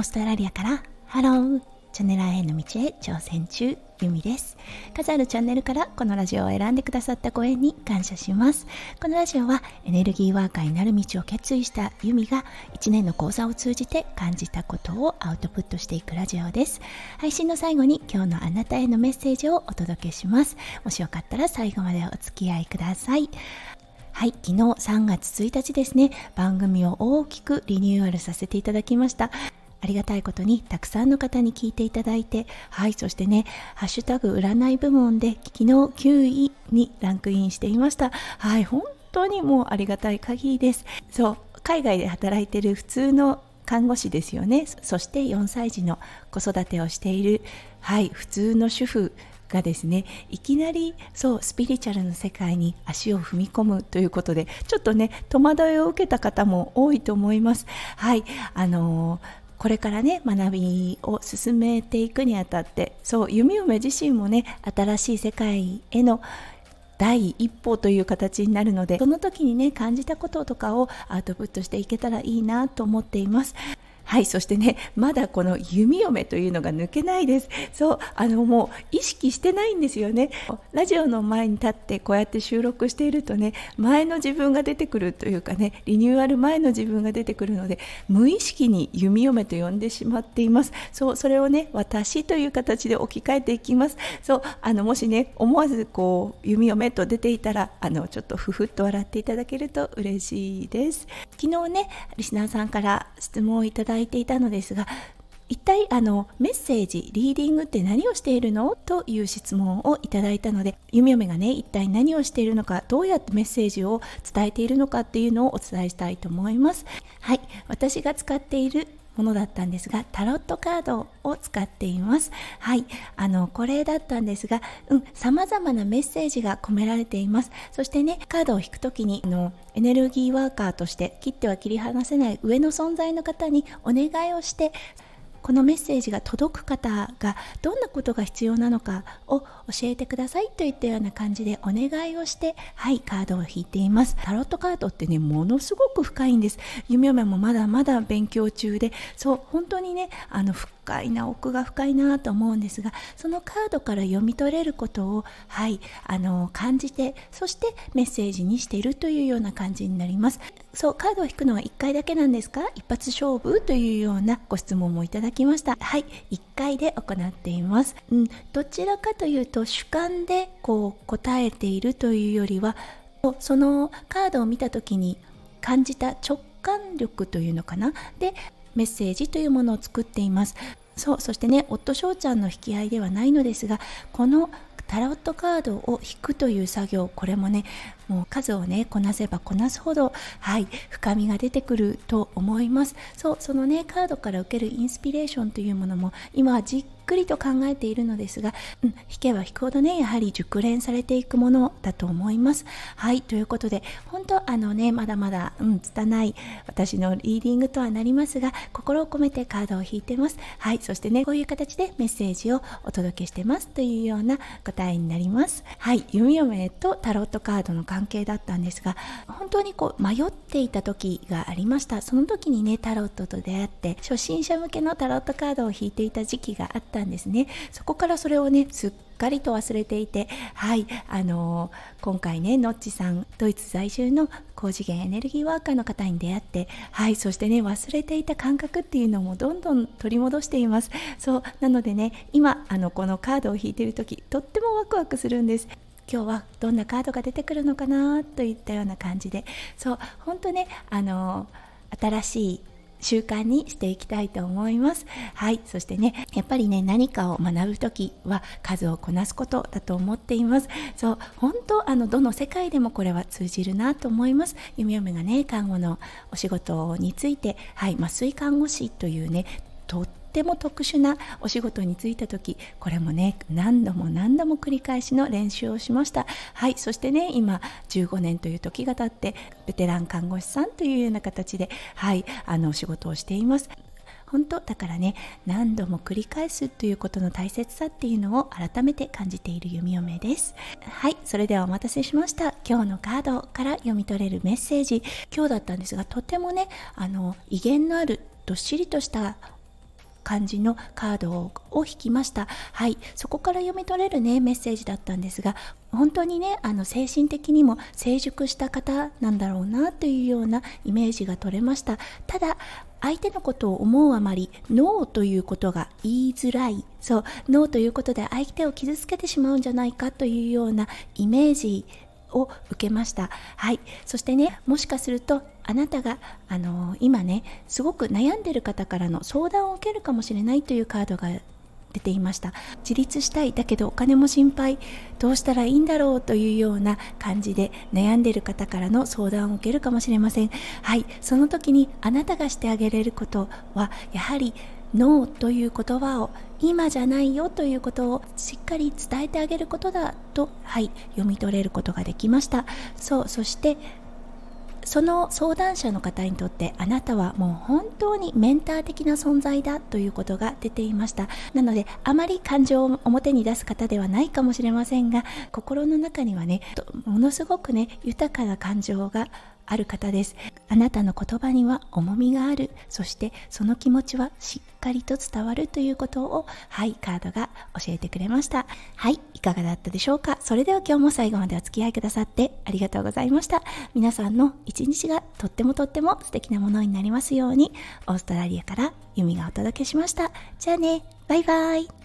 オーストラリアからハローチャンネラーへの道へ挑戦中ゆみです。数あるチャンネルからこのラジオを選んでくださったご縁に感謝します。このラジオはエネルギーワーカーになる道を決意したユミが1年の講座を通じて感じたことをアウトプットしていくラジオです。配信の最後に今日のあなたへのメッセージをお届けします。もしよかったら最後までお付き合いください。はい、昨日3月1日ですね、番組を大きくリニューアルさせていただきました。ありがたいことにたくさんの方に聞いていただいて、はい、そしてね、ハッシュタグ占い部門で昨日9位にランクインしていました。はい、本当にもうありがたい限りです。そう、海外で働いてる普通の看護師ですよね。そして4歳児の子育てをしている、はい、普通の主婦がですねいきなりそうスピリチュアルの世界に足を踏み込むということでちょっとね戸惑いを受けた方も多いと思いますはいあのーこれからね学びを進めていくにあたってそう弓嫁自身もね新しい世界への第一歩という形になるのでその時にね感じたこととかをアウトプットしていけたらいいなと思っています。はいそしてねまだこの弓嫁というのが抜けないです。そうあのもう意識してないんですよね。ラジオの前に立ってこうやって収録しているとね前の自分が出てくるというかねリニューアル前の自分が出てくるので無意識に弓嫁と呼んでしまっています。そうそれをね私という形で置き換えていきます。そうあのもしね思わずこう弓嫁と出ていたらあのちょっとふふっと笑っていただけると嬉しいです。昨日ねリスナーさんから質問をいただいいていたのですが一体あのメッセージリーディングって何をしているの？という質問をいただいたので弓嫁がね一体何をしているのかどうやってメッセージを伝えているのかっていうのをお伝えしたいと思います。はい。私が使っているものだったんですがタロットカードを使っています。はい。あのこれだったんですがうん様々なメッセージが込められています。そしてねカードを引くときにあのエネルギーワーカーとして切っては切り離せない上の存在の方にお願いをしてこのメッセージが届く方がどんなことが必要なのかを教えてくださいといったような感じでお願いをしてはいカードを引いています。タロットカードってねものすごく深いんです。夢嫁もまだまだ勉強中でそう本当にねあの深いな奥が深いなと思うんですがそのカードから読み取れることをはいあの感じてそしてメッセージにしているというような感じになります。そうカードを引くのは1回だけなんですか？一発勝負というようなご質問もいただきました。はい1回で行っています、うん、どちらかというと主観でこう答えているというよりはそのカードを見た時に感じた直感力というのかな？でメッセージというものを作っています。そうそしてね夫翔ちゃんの引き合いではないのですがこのタロットカードを引くという作業これもねもう数をねこなせばこなすほどはい深みが出てくると思います。そうそのねカードから受けるインスピレーションというものも今はじっくりと考えているのですが、うん、弾けば弾くほどねやはり熟練されていくものだと思います。はいということで本当あのねまだまだうん拙い私のリーディングとはなりますが心を込めてカードを引いてます。はいそしてねこういう形でメッセージをお届けしてます。というような答えになります。はい弓嫁とタロットカードの関係だったんですが本当にこう迷っていた時がありました。その時にねタロットと出会って初心者向けのタロットカードを引いていた時期があったんですね。そこからそれをねすっかりと忘れていてはいあのー、今回ねのっちさんドイツ在住の高次元エネルギーワーカーの方に出会ってはいそしてね忘れていた感覚っていうのもどんどん取り戻しています。そうなのでね今あのこのカードを引いてる時とってもワクワクするんです。今日はどんなカードが出てくるのかなといったような感じで。そう本当ねあの新しい習慣にしていきたいと思います。はい。そしてね、やっぱりね、何かを学ぶ時は数をこなすことだと思っています。そう、本当、あの、どの世界でもこれは通じるなと思います。弓嫁がね、看護のお仕事について、はい、麻酔看護師というね、とっても特殊なお仕事に就いた時これもね何度も何度も繰り返しの練習をしました。はいそしてね今15年という時が経ってベテラン看護師さんというような形ではいあのお仕事をしています。本当だからね何度も繰り返すということの大切さっていうのを改めて感じている弓嫁です。はいそれではお待たせしました。今日のカードから読み取れるメッセージ。今日だったんですがとてもねあの威厳のあるどっしりとした感じのカードを引きました。はい。そこから読み取れるねメッセージだったんですが本当にねあの精神的にも成熟した方なんだろうなというようなイメージが取れました。ただ相手のことを思うあまりノーということが言いづらい。そう。ノーということで相手を傷つけてしまうんじゃないかというようなイメージを受けました。はい。そしてね、もしかすると、あなたが、あのー、今ね、すごく悩んでる方からの相談を受けるかもしれないというカードが出ていました自立したいだけどお金も心配どうしたらいいんだろうというような感じで悩んでる方からの相談を受けるかもしれませんはいその時にあなたがしてあげれることはやはりノーという言葉を今じゃないよということをしっかり伝えてあげることだと、はい、読み取れることができました。そうそしてその相談者の方にとってあなたはもう本当にメンター的な存在だということが出ていました。なのであまり感情を表に出す方ではないかもしれませんが心の中にはねものすごくね豊かな感情がある方です。あなたの言葉には重みがある。そしてその気持ちはしっかりと伝わるということをはいカードが教えてくれました。はいいかがだったでしょうか？それでは今日も最後までお付き合いくださってありがとうございました。皆さんの一日がとってもとっても素敵なものになりますようにオーストラリアからユミがお届けしました。じゃあねバイバイ。